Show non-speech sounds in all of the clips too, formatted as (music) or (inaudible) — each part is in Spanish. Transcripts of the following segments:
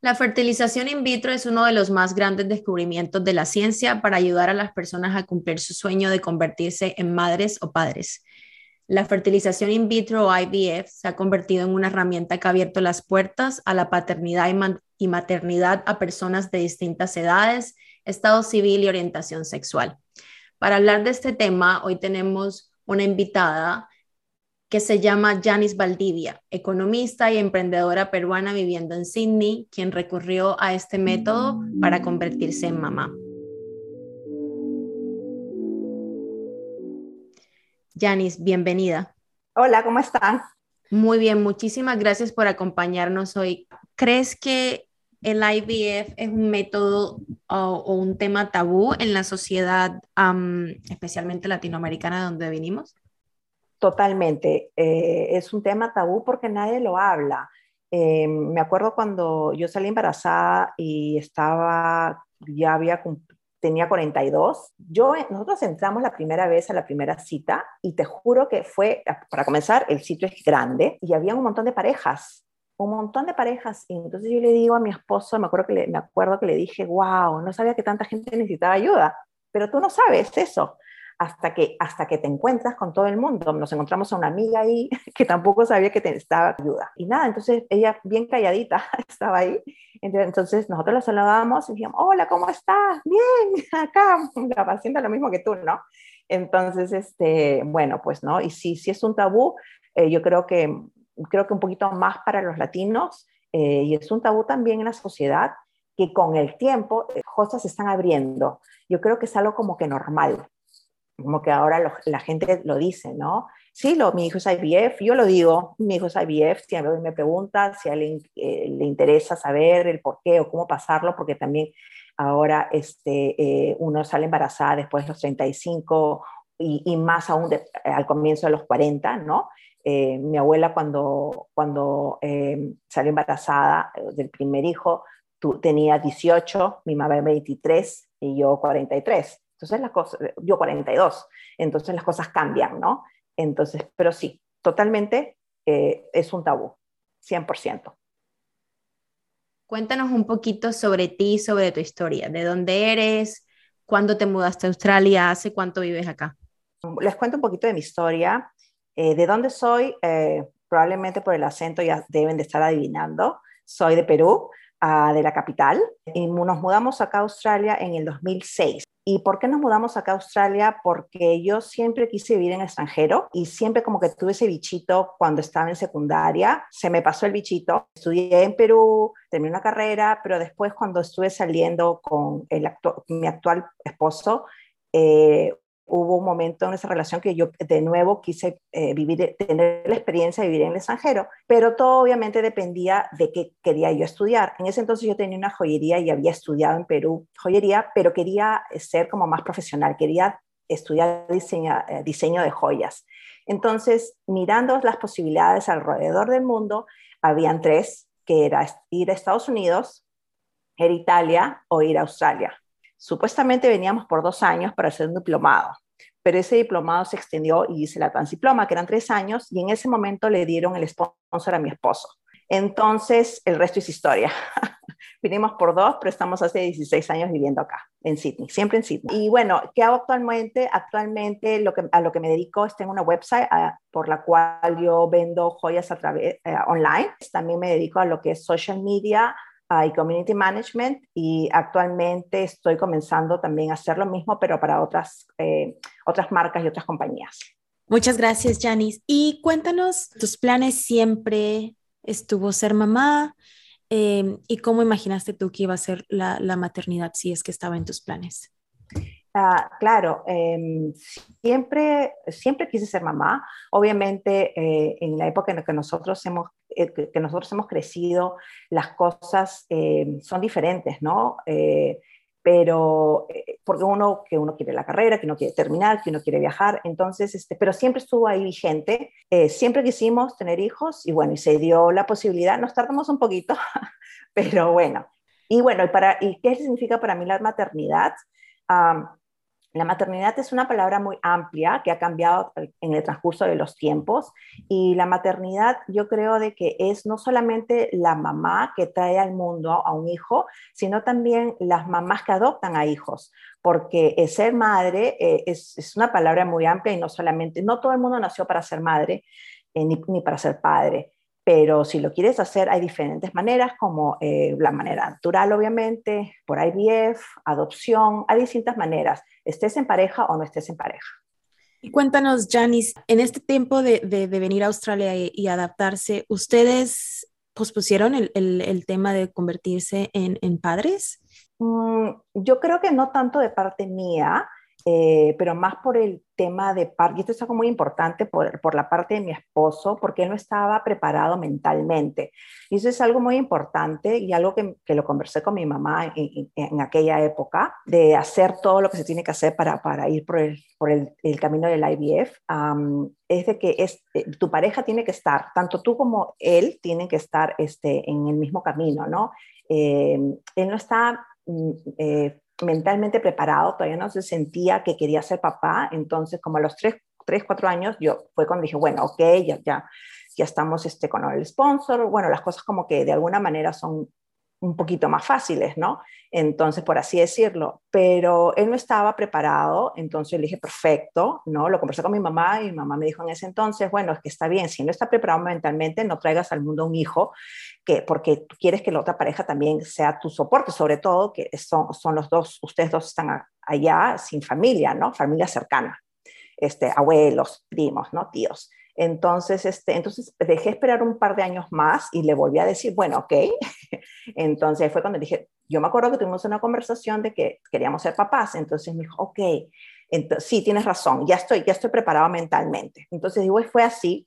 La fertilización in vitro es uno de los más grandes descubrimientos de la ciencia para ayudar a las personas a cumplir su sueño de convertirse en madres o padres. La fertilización in vitro o IVF se ha convertido en una herramienta que ha abierto las puertas a la paternidad y, maternidad a personas de distintas edades, estado civil y orientación sexual. Para hablar de este tema, hoy tenemos una invitada que se llama Janice Valdivia, economista y emprendedora peruana viviendo en Sydney, quien recurrió a este método para convertirse en mamá. Janice, bienvenida. Hola, ¿cómo están? Muy bien, muchísimas gracias por acompañarnos hoy. ¿Crees que el IVF es un método o, un tema tabú en la sociedad, especialmente latinoamericana, donde vinimos? Totalmente. Eh, es un tema tabú porque nadie lo habla. Eh, me acuerdo cuando yo salí embarazada y estaba, ya había, tenía 42. Yo, nosotros entramos la primera vez a la primera cita y te juro que fue, para comenzar, el sitio es grande y había un montón de parejas, un montón de parejas. Y entonces yo le digo a mi esposo, me acuerdo que le, me acuerdo que le dije, wow, no sabía que tanta gente necesitaba ayuda, pero tú no sabes eso hasta que, hasta que te encuentras con todo el mundo. Nos encontramos a una amiga ahí (laughs) que tampoco sabía que te necesitaba ayuda. Y nada, entonces ella bien calladita (laughs) estaba ahí. Entonces nosotros la saludábamos y decíamos, hola, ¿cómo estás? Bien, (laughs) acá, haciendo lo mismo que tú, ¿no? Entonces, este, bueno, pues, ¿no? Y si, si es un tabú, eh, yo creo que, creo que un poquito más para los latinos, eh, y es un tabú también en la sociedad, que con el tiempo eh, cosas se están abriendo. Yo creo que es algo como que normal como que ahora la gente lo dice, ¿no? Sí, lo, mi hijo es IVF, yo lo digo, mi hijo es IVF, si alguien me pregunta, si a alguien eh, le interesa saber el por qué o cómo pasarlo, porque también ahora este, eh, uno sale embarazada después de los 35 y, y más aún al comienzo de los 40, ¿no? Eh, mi abuela cuando, cuando salió embarazada del primer hijo, tú, tenía 18, mi mamá 23 y yo 43. Entonces las cosas, yo 42, entonces las cosas cambian, ¿no? Entonces, pero sí, totalmente eh, es un tabú, 100%. Cuéntanos un poquito sobre ti, sobre tu historia, de dónde eres, cuándo te mudaste a Australia, hace cuánto vives acá. Les cuento un poquito de mi historia, eh, de dónde soy, eh, probablemente por el acento ya deben de estar adivinando, soy de Perú, ah, de la capital, y nos mudamos acá a Australia en el 2006. ¿Y por qué nos mudamos acá a Australia? Porque yo siempre quise vivir en extranjero y siempre como que tuve ese bichito cuando estaba en secundaria. Se me pasó el bichito. Estudié en Perú, terminé una carrera, pero después cuando estuve saliendo con el mi actual esposo, eh, hubo un momento en esa relación que yo de nuevo quise eh, vivir, tener la experiencia de vivir en el extranjero, pero todo obviamente dependía de qué quería yo estudiar. En ese entonces yo tenía una joyería y había estudiado en Perú joyería, pero quería ser como más profesional, quería estudiar diseño, eh, diseño de joyas. Entonces, mirando las posibilidades alrededor del mundo, habían tres, que era ir a Estados Unidos, ir a Italia o ir a Australia. Supuestamente veníamos por dos años para hacer un diplomado, pero ese diplomado se extendió y hice la transdiploma, que eran tres años, y en ese momento le dieron el sponsor a mi esposo. Entonces, el resto es historia. (laughs) Vinimos por dos, pero estamos hace 16 años viviendo acá, en Sydney, siempre en Sydney. Y bueno, ¿qué hago actualmente? Actualmente lo que, a lo que me dedico es tengo una website ah, por la cual yo vendo joyas a través eh, online. También me dedico a lo que es social media, y Community Management y actualmente estoy comenzando también a hacer lo mismo, pero para otras, eh, otras marcas y otras compañías. Muchas gracias, Janice. Y cuéntanos, tus planes siempre estuvo ser mamá em, y cómo imaginaste tú que iba a ser la, la maternidad si es que estaba en tus planes. Ah, claro, em, siempre, siempre quise ser mamá. Obviamente, eh, en la época en la que nosotros hemos, eh, que nosotros hemos crecido, las cosas em, son diferentes, ¿no? Eh, pero porque uno que uno quiere la carrera, que uno quiere terminar, que uno quiere viajar, entonces, este, pero siempre estuvo ahí vigente. siempre quisimos tener hijos y bueno, y se dio la posibilidad. Nos tardamos un poquito, (laughs) pero bueno. Y bueno, ¿y, para, ¿y qué significa para mí la maternidad? La maternidad es una palabra muy amplia que ha cambiado en el transcurso de los tiempos y la maternidad yo creo de que es no solamente la mamá que trae al mundo a un hijo, sino también las mamás que adoptan a hijos, porque ser madre eh, es, una palabra muy amplia y no solamente, no todo el mundo nació para ser madre eh, ni para ser padre pero si lo quieres hacer hay diferentes maneras, como eh, la manera natural, obviamente, por IVF, adopción, hay distintas maneras, estés en pareja o no estés en pareja. Y cuéntanos, Janice, en este tiempo de, de, venir a Australia y, adaptarse, ¿ustedes pospusieron el, el, tema de convertirse en, en padres? Mm, yo creo que no tanto de parte mía, eh, pero más por el tema de parte, y esto es algo muy importante por, por, la parte de mi esposo, porque él no estaba preparado mentalmente. Y eso es algo muy importante y algo que, que lo conversé con mi mamá en, en, aquella época, de hacer todo lo que se tiene que hacer para, para ir por el, por el, el camino del IVF, es de que es, eh, tu pareja tiene que estar, tanto tú como él tienen que estar este, en el mismo camino, ¿no? Eh, él no está mm, mentalmente preparado, todavía no se sentía que quería ser papá, entonces como a los 3, 3 4 años yo fue cuando dije, bueno, ok, ya, ya, ya estamos este, con el sponsor, bueno, las cosas como que de alguna manera son un poquito más fáciles, ¿no? Entonces, por así decirlo, pero él no estaba preparado, entonces le dije, perfecto, ¿no? Lo conversé con mi mamá y mi mamá me dijo en ese entonces, bueno, es que está bien, si no está preparado mentalmente, no traigas al mundo un hijo, que, porque tú quieres que la otra pareja también sea tu soporte, sobre todo que son, son los dos, ustedes dos están allá sin familia, ¿no? Familia cercana, este, abuelos, primos, ¿no? Tíos. Entonces, este, entonces dejé esperar un par de años más y le volví a decir, bueno, ok. (laughs) Entonces fue cuando dije, yo me acuerdo que tuvimos una conversación de que queríamos ser papás. Entonces me dijo, ok, entonces, sí, tienes razón, ya estoy, ya estoy preparado mentalmente. Entonces, digo, fue así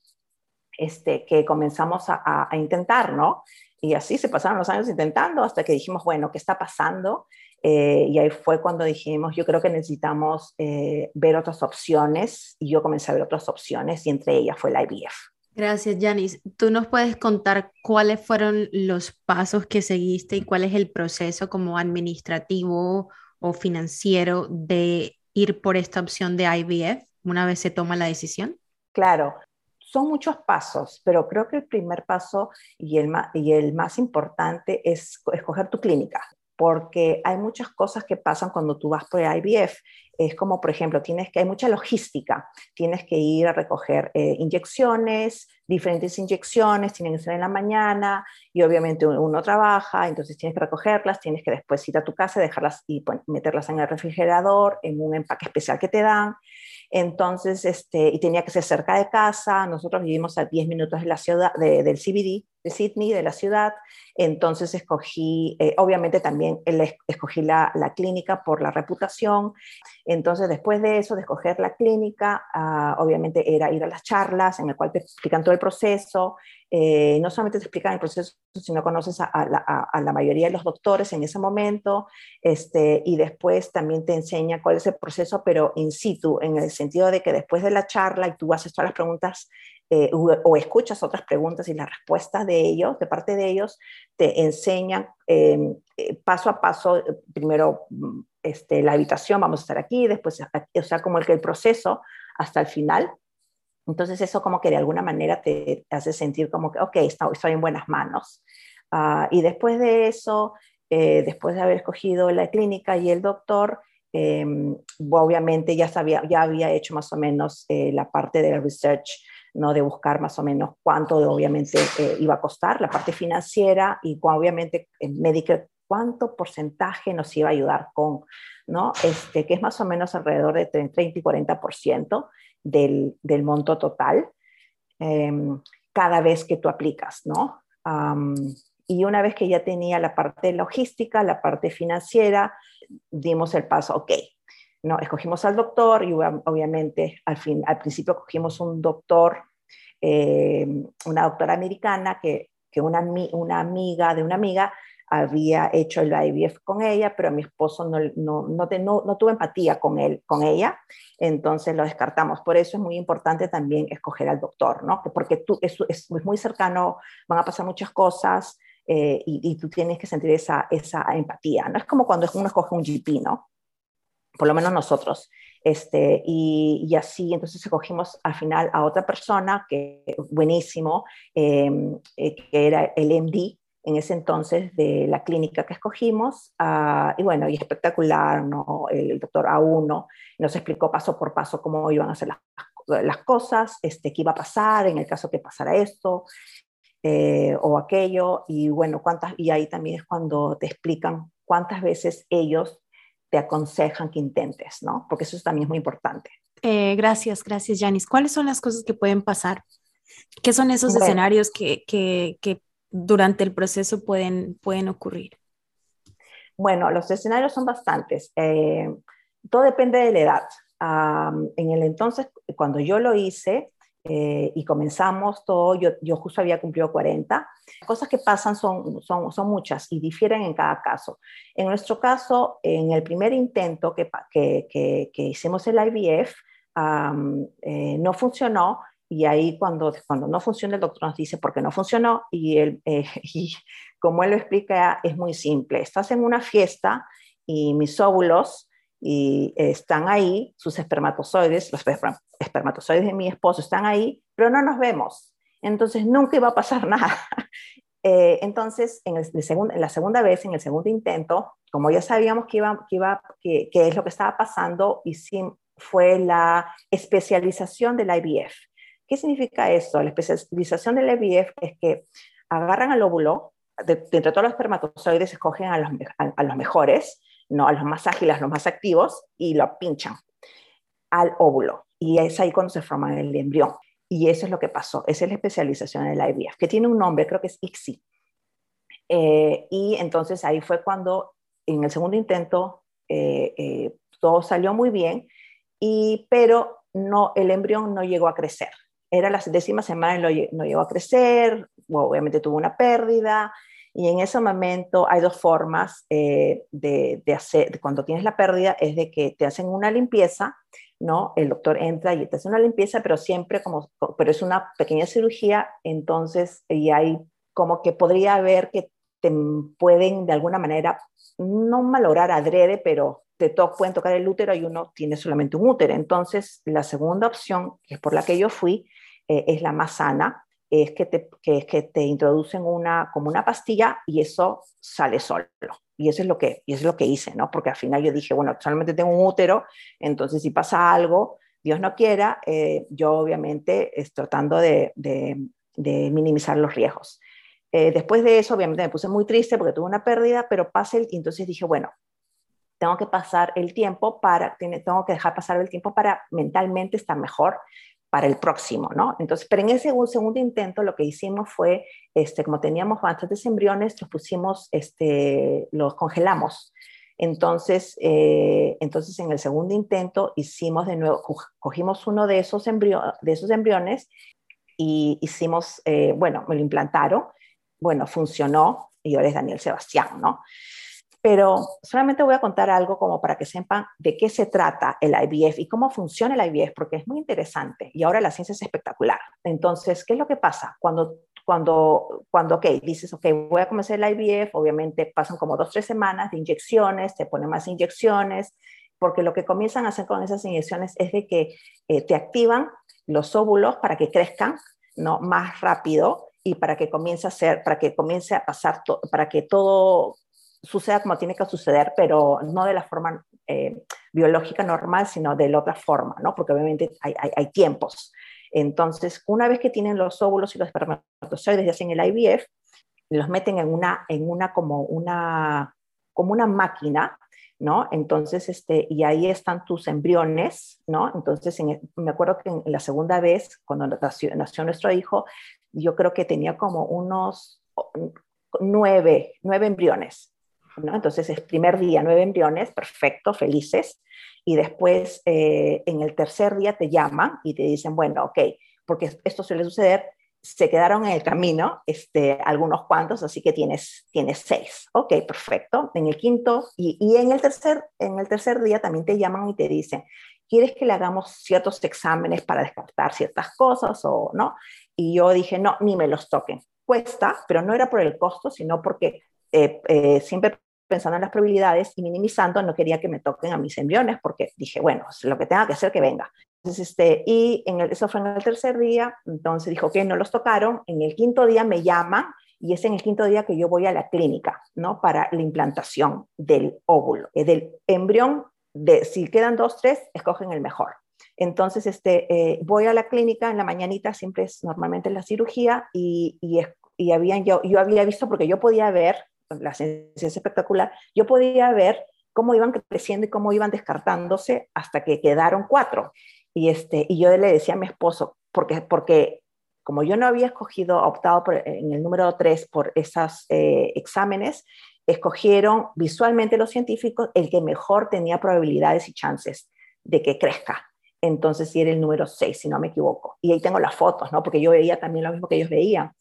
este, que comenzamos a, a intentar, ¿no? Y así se pasaron los años intentando hasta que dijimos, bueno, ¿qué está pasando? Eh, y ahí fue cuando dijimos, yo creo que necesitamos eh, ver otras opciones y yo comencé a ver otras opciones y entre ellas fue la IVF. Gracias, Janice. ¿Tú nos puedes contar cuáles fueron los pasos que seguiste y cuál es el proceso como administrativo o financiero de ir por esta opción de IVF una vez se toma la decisión? Claro, son muchos pasos, pero creo que el primer paso y el, y el más importante es escoger tu clínica porque hay muchas cosas que pasan cuando tú vas por IVF. Es como, por ejemplo, tienes que, hay mucha logística. Tienes que ir a recoger eh, inyecciones, diferentes inyecciones, tienen que ser en la mañana y obviamente uno, trabaja, entonces tienes que recogerlas, tienes que después ir a tu casa, dejarlas y meterlas en el refrigerador, en un empaque especial que te dan. Entonces, este, y tenía que ser cerca de casa. Nosotros vivimos a 10 minutos de la ciudad, del CBD de Sydney, de la ciudad. Entonces escogí, eh, obviamente también escogí la, la, clínica por la reputación. Entonces después de eso, de escoger la clínica, ah, obviamente era ir a las charlas en el cual te explican todo el proceso. Eh, no solamente te explican el proceso, sino conoces a, la, a, la, mayoría de los doctores en ese momento. Este, y después también te enseña cuál es el proceso, pero in situ, en el sentido de que después de la charla y tú haces todas las preguntas eh, o, escuchas otras preguntas y las respuestas de ellos, de parte de ellos, te enseñan em, eh, paso a paso, eh, primero mm, este, la habitación, vamos a estar aquí, después, o sea, como el que el proceso hasta el final. Entonces eso como que de alguna manera te hace sentir como que, ok, estoy, en buenas manos. Ah, y después de eso, después de haber escogido la clínica y el doctor, em, obviamente ya, sabía, ya había hecho más o menos la parte de la research ¿no? de buscar más o menos cuánto obviamente eh, iba a costar la parte financiera y obviamente en Medicare cuánto porcentaje nos iba a ayudar con, ¿no? Este, que es más o menos alrededor de 30 y 40% del, del monto total em, cada vez que tú aplicas, ¿no? y una vez que ya tenía la parte logística, la parte financiera, dimos el paso, ok, no, escogimos al doctor y obviamente al, fin, al principio cogimos un doctor, eh, una doctora americana que, que una, una, amiga de una amiga había hecho el IVF con ella, pero mi esposo no, no, no, no, no tuvo empatía con, él, con ella, entonces lo descartamos. Por eso es muy importante también escoger al doctor, ¿no? Porque tú, es, es muy cercano, van a pasar muchas cosas eh, y, y, tú tienes que sentir esa, esa empatía, ¿no? Es como cuando uno escoge un GP, ¿no? Por lo menos nosotros. Este, y, y, así, entonces escogimos al final a otra persona, que buenísimo, em, eh, que era el MD en ese entonces de la clínica que escogimos, uh, y bueno, y espectacular, ¿no? El, doctor A1 nos explicó paso por paso cómo iban a hacer las, las cosas, este, qué iba a pasar en el caso que pasara esto, eh, o aquello, y bueno, cuántas, y ahí también es cuando te explican cuántas veces ellos te aconsejan que intentes, ¿no? Porque eso también es muy importante. Eh, gracias, gracias, Janice. ¿Cuáles son las cosas que pueden pasar? ¿Qué son esos escenarios que, que, que, durante el proceso pueden, pueden ocurrir? Bueno, los escenarios son bastantes. Eh, todo depende de la edad. en el entonces, cuando yo lo hice, eh, y comenzamos todo, yo, yo, justo había cumplido 40. Cosas que pasan son, son, son, muchas y difieren en cada caso. En nuestro caso, en el primer intento que, que, que, hicimos el IVF, eh, no funcionó y ahí cuando, cuando no funciona el doctor nos dice por qué no funcionó y, él, (laughs) eh, y como él lo explica es muy simple. Estás en una fiesta y mis óvulos y están ahí, sus espermatozoides, los espermatozoides de mi esposo están ahí, pero no nos vemos. Entonces nunca iba a pasar (laughs) nada. Eh, entonces, en, el, en, la segunda vez, en el segundo intento, como ya sabíamos que, iba, que, iba, que, es lo que estaba pasando, y fue la especialización del IVF. ¿Qué significa esto? La especialización del IVF es que agarran al óvulo, de, entre todos los espermatozoides escogen a los, a los mejores, no a los más ágiles, a los más activos, y lo pinchan al óvulo. Y es ahí cuando se forma el embrión. Y eso es lo que pasó. Esa es la especialización en el IVF, que tiene un nombre, creo que es ICSI. Eh, y entonces ahí fue cuando en el segundo intento eh, eh, todo salió muy bien, y, pero no, el embrión no llegó a crecer. Era la décima semana y no, llegó a crecer, obviamente tuvo una pérdida, y en ese momento hay dos formas eh, de, hacer, cuando tienes la pérdida, es de que te hacen una limpieza, ¿no? El doctor entra y te hace una limpieza, pero siempre como, pero es una pequeña cirugía, entonces, y hay como que podría haber que te pueden de alguna manera, no malograr adrede, pero te to pueden tocar el útero y uno tiene solamente un útero. Entonces, la segunda opción, que es por la que yo fui, eh, es la más sana, es que te, que, que te introducen una, como una pastilla y eso sale solo. Y eso es lo que, eso es lo que hice, ¿no? Porque al final yo dije, bueno, solamente tengo un útero, entonces si pasa algo, Dios no quiera, eh, yo obviamente estoy tratando de, de, minimizar los riesgos. Eh, después de eso, obviamente me puse muy triste porque tuve una pérdida, pero pasé el, entonces dije, bueno, tengo que pasar el tiempo para, tengo que dejar pasar el tiempo para mentalmente estar mejor para el próximo, ¿no? Entonces, pero en ese segundo intento lo que hicimos fue, este, como teníamos bastantes embriones, los pusimos, este, los congelamos. Entonces, eh, entonces en el segundo intento hicimos de nuevo, cogimos uno de esos, de esos embriones y hicimos, eh, bueno, me lo implantaron, bueno, funcionó y ahora es Daniel Sebastián, ¿no? Pero solamente voy a contar algo como para que sepan de qué se trata el IVF y cómo funciona el IVF, porque es muy interesante y ahora la ciencia es espectacular. Entonces, ¿qué es lo que pasa? Cuando, cuando, cuando ok, dices, ok, voy a comenzar el IVF, obviamente pasan como dos, tres semanas de inyecciones, te ponen más inyecciones, porque lo que comienzan a hacer con esas inyecciones es de que eh, te activan los óvulos para que crezcan ¿no? más rápido y para que comience a ser, para que comience a pasar, para que todo suceda como tiene que suceder, pero no de la forma eh, biológica normal, sino de la otra forma, ¿no? Porque obviamente hay, hay, tiempos. Entonces, una vez que tienen los óvulos y los espermatozoides y hacen el IVF, los meten en una, en una como una, como una máquina, ¿no? Entonces, este, y ahí están tus embriones, ¿no? Entonces, me acuerdo que en la segunda vez, cuando nació, nació, nuestro hijo, yo creo que tenía como unos nueve, nueve embriones, entonces es primer día, nueve embriones, perfecto, felices, y después eh, en el tercer día te llaman y te dicen, bueno, ok, porque esto suele suceder, se quedaron en el camino este, algunos cuantos, así que tienes, tienes seis. Ok, perfecto. En el quinto y, y, en, el tercer, en el tercer día también te llaman y te dicen, ¿quieres que le hagamos ciertos exámenes para descartar ciertas cosas o no? Y yo dije, no, ni me los toquen. Cuesta, pero no era por el costo, sino porque eh, eh, siempre pensando en las probabilidades y minimizando, no quería que me toquen a mis embriones porque dije, bueno, lo que tenga que hacer que venga. Entonces, este, y en el, eso fue en el tercer día, entonces dijo que no los tocaron, en el quinto día me llaman y es en el quinto día que yo voy a la clínica, ¿no? Para la implantación del óvulo, eh, del embrión, de, si quedan dos, tres, escogen el mejor. Entonces, este, eh, voy a la clínica en la mañanita, siempre es normalmente la cirugía, y, y, y habían, yo, yo había visto, porque yo podía ver, la ciencia es espectacular, yo podía ver cómo iban creciendo y cómo iban descartándose hasta que quedaron cuatro. Y, este, y yo le decía a mi esposo, porque, porque como yo no había escogido, optado por, en el número tres por esos eh, exámenes, escogieron visualmente los científicos el que mejor tenía probabilidades y chances de que crezca. Entonces, sí era el número 6, si no me equivoco. Y ahí tengo las fotos, ¿no? Porque yo veía también lo mismo que ellos veían.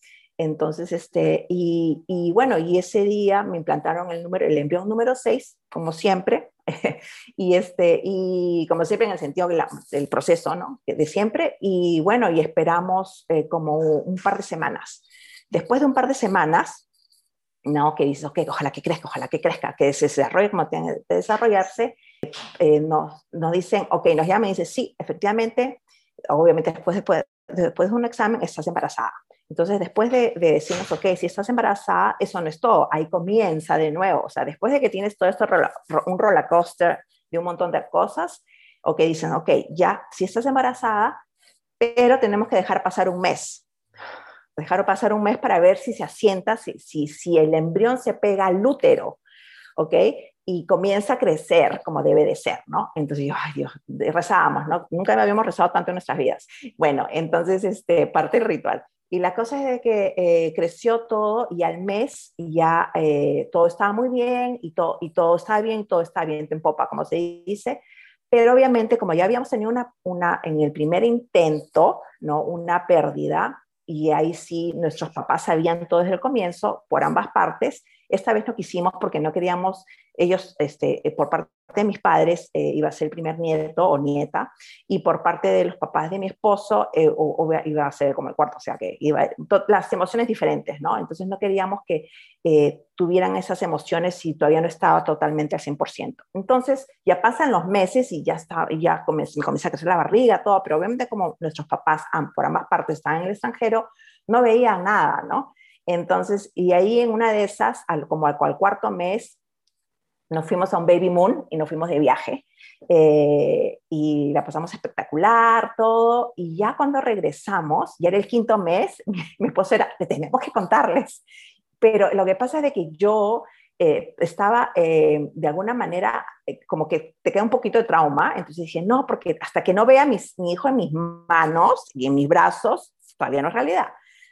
Entonces, este, y, y, bueno, y ese día me implantaron el número, el embrión número 6, como siempre, (laughs) y este, y como siempre en el sentido del proceso, ¿no? De siempre, y bueno, y esperamos eh, como un par de semanas. Después de un par de semanas, ¿no? Que dices, ok, ojalá que crezca, ojalá que crezca, que se desarrolle como tiene que desarrollarse, eh, nos, nos dicen, ok, nos llaman y dicen, sí, efectivamente, obviamente después, después, después de un examen estás embarazada. Entonces, después de, decirnos, ok, si estás embarazada, eso no es todo, ahí comienza de nuevo. O sea, después de que tienes todo esto, un roller coaster de un montón de cosas, o que dicen, ok, ya, si estás embarazada, pero tenemos que dejar pasar un mes. Dejar pasar un mes para ver si se asienta, si, si, si el embrión se pega al útero, ¿ok? Y comienza a crecer como debe de ser, ¿no? Entonces yo, ay Dios, rezábamos, ¿no? Nunca habíamos rezado tanto en nuestras vidas. Bueno, entonces, este, parte del ritual. Y la cosa es de que eh, creció todo y al mes ya eh, todo estaba muy bien y, todo y todo está bien, todo está bien en popa, como se dice. Pero obviamente, como ya habíamos tenido una, una, en el primer intento, ¿no? una pérdida, y ahí sí nuestros papás sabían todo desde el comienzo, por ambas partes, esta vez no quisimos porque no queríamos, ellos, este, por parte de mis padres eh, iba a ser el primer nieto o nieta, y por parte de los papás de mi esposo eh, o, iba a ser como el cuarto, o sea que iba, las emociones diferentes, ¿no? Entonces no queríamos que eh, tuvieran esas emociones si todavía no estaba totalmente al 100%. Entonces ya pasan los meses y ya, está, ya comienza, comienza a crecer la barriga, todo, pero obviamente como nuestros papás por ambas partes estaban en el extranjero, no veían nada, ¿no? Entonces, y ahí en una de esas, al, como al, cuarto mes, nos fuimos a un baby moon y nos fuimos de viaje eh, y la pasamos espectacular, todo. Y ya cuando regresamos, ya era el quinto mes, (laughs) mi, esposo era, tenemos que contarles. Pero lo que pasa es que yo eh, estaba eh, de alguna manera como que te queda un poquito de trauma, entonces dije, no, porque hasta que no vea mis, mi hijo en mis manos y en mis brazos, todavía no es realidad.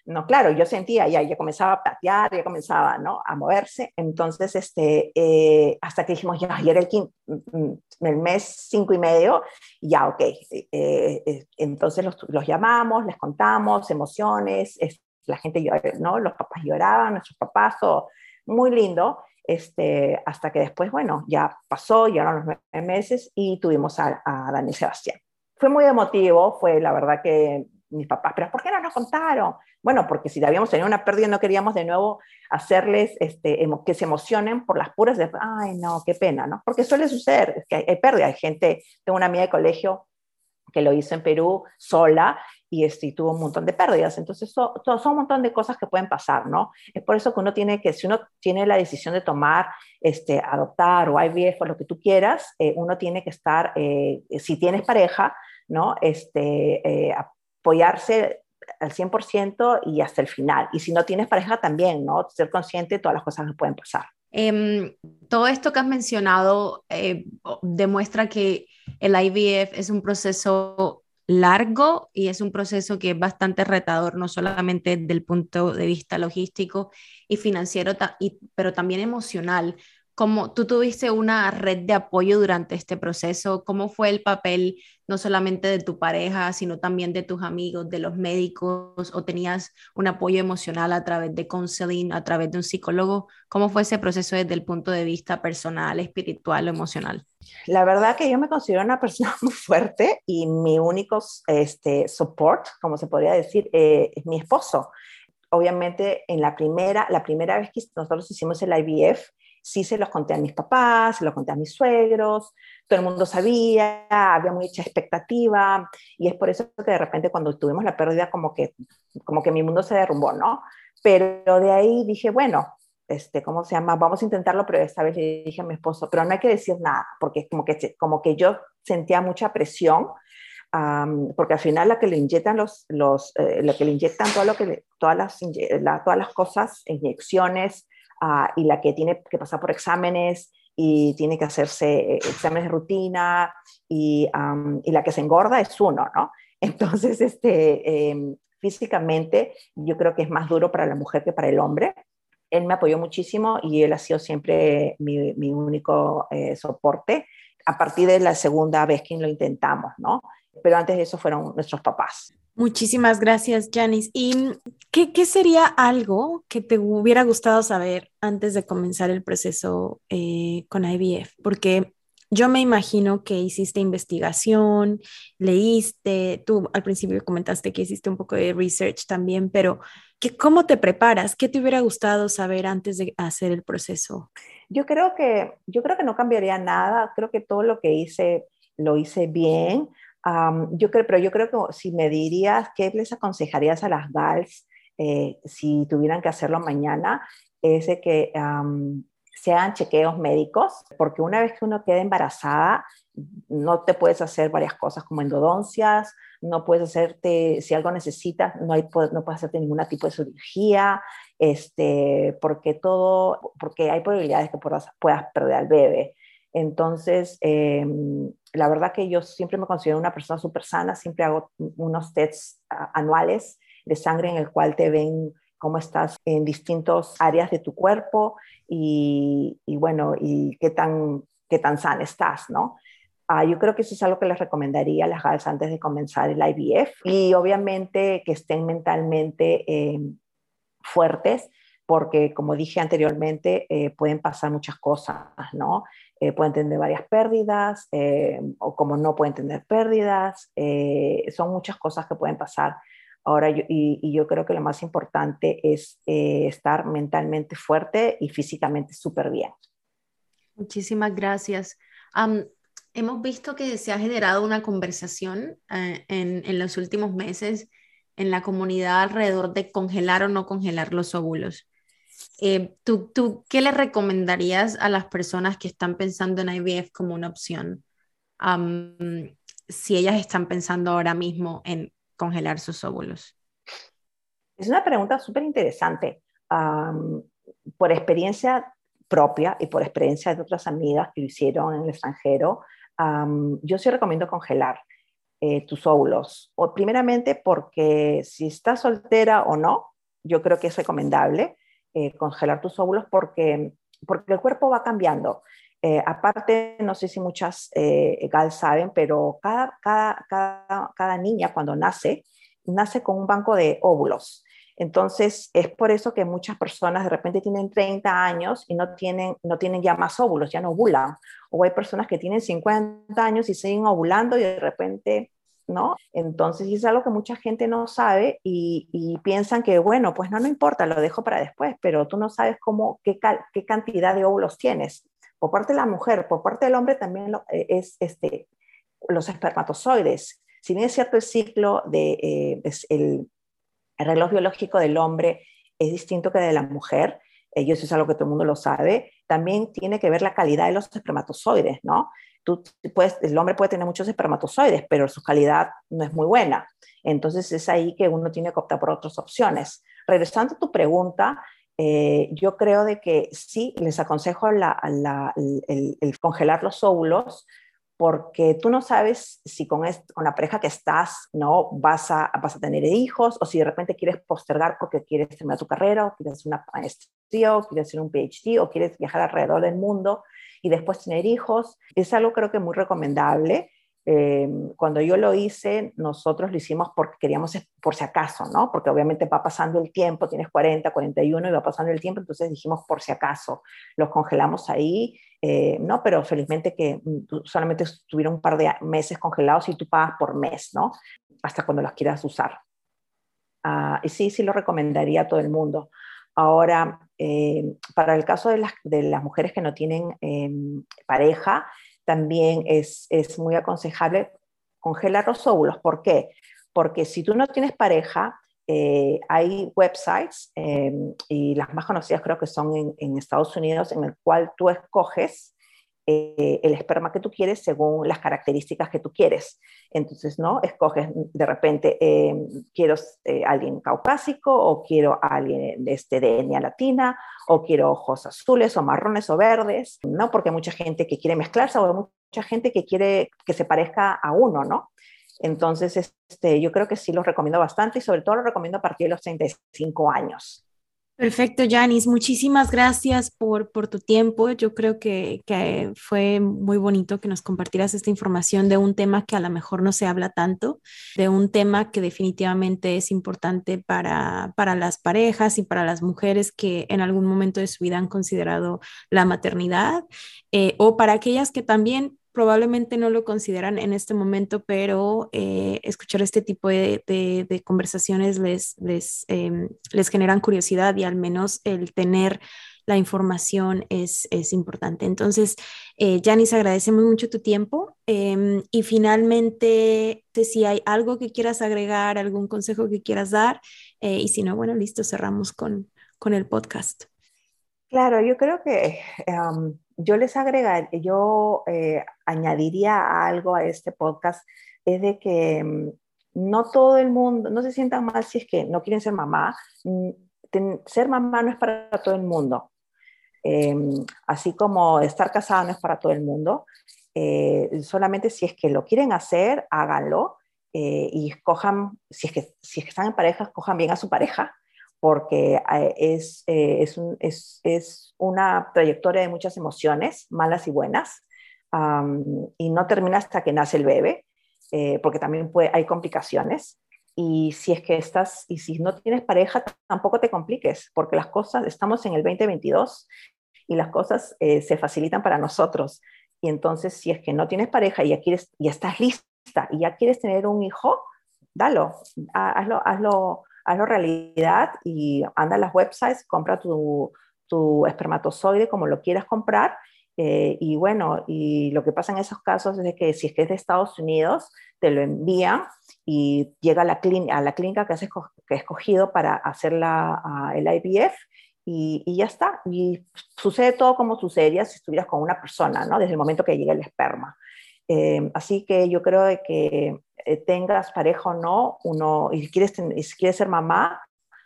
No, claro, yo sentía, ya, ya comenzaba a patear, ya comenzaba, ¿no? A moverse. Entonces, este, eh, hasta que dijimos, ya, era el, mm, mm, el mes cinco y medio, ya, ok. Eh, eh, entonces los, los, llamamos, les contamos emociones, la gente, ¿no? Los papás lloraban, nuestros papás, todo muy lindo. Este, hasta que después, bueno, ya pasó, llegaron los meses y tuvimos a, a Dani Sebastián. Fue muy emotivo, fue la verdad que mis papás, pero ¿por qué no nos contaron? Bueno, porque si habíamos tenido una pérdida no queríamos de nuevo hacerles este, que se emocionen por las puras de, ay, no, qué pena, ¿no? Porque suele suceder, es que hay, pérdida, hay gente, tengo una amiga de colegio que lo hizo en Perú sola y, este, tuvo un montón de pérdidas. Entonces, son un montón de cosas que pueden pasar, ¿no? Es por eso que uno tiene que, si uno tiene la decisión de tomar, este, adoptar o IVF o lo que tú quieras, eh, uno tiene que estar, eh, si tienes pareja, ¿no? Este, eh, apoyarse al 100% y hasta el final. Y si no tienes pareja también, ¿no? Ser consciente de todas las cosas que pueden pasar. Em, todo esto que has mencionado eh, demuestra que el IVF es un proceso largo y es un proceso que es bastante retador, no solamente desde el punto de vista logístico y financiero, pero también emocional, ¿Cómo tú tuviste una red de apoyo durante este proceso? ¿Cómo fue el papel no solamente de tu pareja, sino también de tus amigos, de los médicos? ¿O tenías un apoyo emocional a través de counseling, a través de un psicólogo? ¿Cómo fue ese proceso desde el punto de vista personal, espiritual o emocional? La verdad que yo me considero una (laughs) persona muy fuerte y mi único este, support, como se podría decir, eh, es mi esposo. Obviamente, en la primera, la primera vez que nosotros hicimos el IVF, sí se los conté a mis papás, se los conté a mis suegros, todo el mundo sabía, había mucha expectativa y es por eso que de repente cuando tuvimos la pérdida como que, como que mi mundo se derrumbó, ¿no? Pero de ahí dije, bueno, este, ¿cómo se llama? Vamos a intentarlo, pero esta vez le dije a mi esposo, pero no hay que decir nada, porque como que, como que yo sentía mucha presión, porque al final la que le inyectan los, los eh, la que le inyectan todo lo que todas, las, todas las cosas, inyecciones, uh, y la que tiene que pasar por exámenes y tiene que hacerse eh, exámenes de rutina, y, y, la que se engorda es uno, ¿no? (laughs) Entonces, este, em, físicamente, yo creo que es más duro para la mujer que para el hombre él me apoyó muchísimo y él ha sido siempre mi, mi único eh, soporte a partir de la segunda vez que lo intentamos, ¿no? Pero antes de eso fueron nuestros papás. Muchísimas gracias, Janice. ¿Y qué, qué, sería algo que te hubiera gustado saber antes de comenzar el proceso eh, con IVF? Porque yo me imagino que hiciste investigación, leíste, tú al principio comentaste que hiciste un poco de research también, pero ¿qué, ¿cómo te preparas? ¿Qué te hubiera gustado saber antes de hacer el proceso? Yo creo que, yo creo que no cambiaría nada, creo que todo lo que hice lo hice bien. Yo creo, pero yo creo que si me dirías qué les aconsejarías a las GALs eh, si tuvieran que hacerlo mañana, es que se hagan chequeos médicos, porque una vez que uno queda embarazada, no te puedes hacer varias cosas como endodoncias, no puedes hacerte, si algo necesitas, no, hay, no puedes hacerte ningún tipo de cirugía, este, porque todo, porque hay probabilidades que puedas, puedas perder al bebé. Entonces, em, la verdad que yo siempre me considero una persona súper sana, siempre hago unos tests anuales de sangre en el cual te ven cómo estás en distintas áreas de tu cuerpo y, bueno, y qué tan, qué tan sana estás, ¿no? Ah, yo creo que eso es algo que les recomendaría a las GALs antes de comenzar el IVF y obviamente que estén mentalmente em, fuertes porque como dije anteriormente eh, pueden pasar muchas cosas, ¿no? Eh, pueden tener varias pérdidas em, o como no pueden tener pérdidas, eh, son muchas cosas que pueden pasar Ahora, y, yo creo que lo más importante es eh, estar mentalmente fuerte y físicamente súper bien. Muchísimas gracias. hemos visto que se ha generado una conversación eh, en, en, los últimos meses en la comunidad alrededor de congelar o no congelar los óvulos. Eh, ¿tú, ¿tú, qué le recomendarías a las personas que están pensando en IVF como una opción? si ellas están pensando ahora mismo en congelar sus óvulos? Es una pregunta súper interesante. por experiencia propia y por experiencia de otras amigas que lo hicieron en el extranjero, yo sí recomiendo congelar eh, tus óvulos. O primeramente porque si estás soltera o no, yo creo que es recomendable eh, congelar tus óvulos porque, porque el cuerpo va cambiando. Eh, aparte, no sé si muchas eh, GAL saben, pero cada, cada, cada, cada, niña cuando nace, nace con un banco de óvulos. Entonces, es por eso que muchas personas de repente tienen 30 años y no tienen, no tienen ya más óvulos, ya no ovulan. O hay personas que tienen 50 años y siguen ovulando y de repente, ¿no? Entonces, es algo que mucha gente no sabe y, piensan que, bueno, pues no, no importa, lo dejo para después, pero tú no sabes cómo, qué, qué cantidad de óvulos tienes por parte de la mujer, por parte del hombre también eh, es este, los espermatozoides. Si bien es cierto el ciclo de eh, el, reloj biológico del hombre es distinto que de la mujer, eh, y eso es algo que todo el mundo lo sabe, también tiene que ver la calidad de los espermatozoides, ¿no? Tú puedes, el hombre puede tener muchos espermatozoides, pero su calidad no es muy buena. Entonces es ahí que uno tiene que optar por otras opciones. Regresando a tu pregunta, eh, yo creo de que sí, les aconsejo el, congelar los óvulos porque tú no sabes si con, con la pareja que estás no vas a, vas a tener hijos o si de repente quieres postergar porque quieres terminar tu carrera o quieres hacer una maestría o quieres hacer un PhD o quieres viajar alrededor del mundo y después tener hijos. Es algo creo que muy recomendable. Em, cuando yo lo hice, nosotros lo hicimos porque queríamos, por si acaso, ¿no? Porque obviamente va pasando el tiempo, tienes 40, 41 y va pasando el tiempo, entonces dijimos por si acaso, los congelamos ahí, eh, ¿no? Pero felizmente que mm, solamente estuvieron un par de meses congelados y tú pagas por mes, ¿no? Hasta cuando los quieras usar. Ah, y sí, sí lo recomendaría a todo el mundo. Ahora, eh, para el caso de las, de las, mujeres que no tienen em, pareja, también es, es, muy aconsejable congelar los óvulos. ¿Por qué? Porque si tú no tienes pareja, eh, hay websites, em, y las más conocidas creo que son en, en, Estados Unidos, en el cual tú escoges eh, el esperma que tú quieres según las características que tú quieres. Entonces, ¿no? Escoges de repente, eh, quiero eh, alguien caucásico o quiero alguien de, este, de etnia latina o quiero ojos azules o marrones o verdes, ¿no? Porque hay mucha gente que quiere mezclarse o hay mucha gente que quiere que se parezca a uno, ¿no? Entonces, este, yo creo que sí los recomiendo bastante y sobre todo lo recomiendo a partir de los 35 años. Perfecto, Janis. Muchísimas gracias por, por tu tiempo. Yo creo que, que, fue muy bonito que nos compartieras esta información de un tema que a lo mejor no se habla tanto, de un tema que definitivamente es importante para, para las parejas y para las mujeres que en algún momento de su vida han considerado la maternidad eh, o para aquellas que también probablemente no lo consideran en este momento, pero eh, escuchar este tipo de, conversaciones em, les, generan curiosidad y al menos el tener la información es, importante. Entonces, eh, Janice, agradecemos mucho tu tiempo em, y finalmente, si hay algo que quieras agregar, algún consejo que quieras dar, eh, y si no, bueno, listo, cerramos con, con el podcast. Claro, yo creo que yo les agregar, yo eh, añadiría algo a este podcast, es de que mm, no todo el mundo, no se sientan mal si es que no quieren ser mamá. Mm, ser mamá no es para todo el mundo. Em, así como estar casada no es para todo el mundo. Eh, solamente si es que lo quieren hacer, háganlo eh, y escojan, si es, que, si es que están en pareja, escojan bien a su pareja porque eh, es, eh, es, es, es, una trayectoria de muchas emociones, malas y buenas, y no termina hasta que nace el bebé, eh, porque también puede, hay complicaciones. Y si es que estás, y si no tienes pareja, tampoco te compliques, porque las cosas, estamos en el 2022 y las cosas se facilitan para nosotros. Y entonces, si es que no tienes pareja y ya, quieres, ya estás lista y ya quieres tener un hijo, dalo, hazlo, hazlo hazlo realidad y anda a las websites, compra tu, tu espermatozoide como lo quieras comprar. Eh, y bueno, y lo que pasa en esos casos es que si es que es de Estados Unidos, te lo envían y llega a la, a la clínica que has, que escogido para hacer la, el IVF y, y, ya está. Y sucede todo como sucedería si estuvieras con una persona, ¿no? Desde el momento que llega el esperma. Eh, así que yo creo que eh, tengas pareja o no, uno, y quieres, si quieres ser mamá,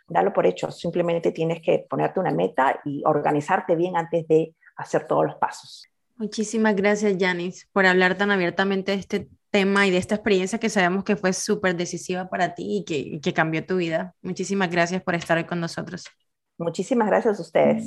dalo por hecho. Simplemente tienes que ponerte una meta y organizarte bien antes de hacer todos los pasos. Muchísimas gracias, Janice, por hablar tan abiertamente de este tema y de esta experiencia que sabemos que fue súper decisiva para ti y que, y que cambió tu vida. Muchísimas gracias por estar hoy con nosotros. Muchísimas gracias a ustedes.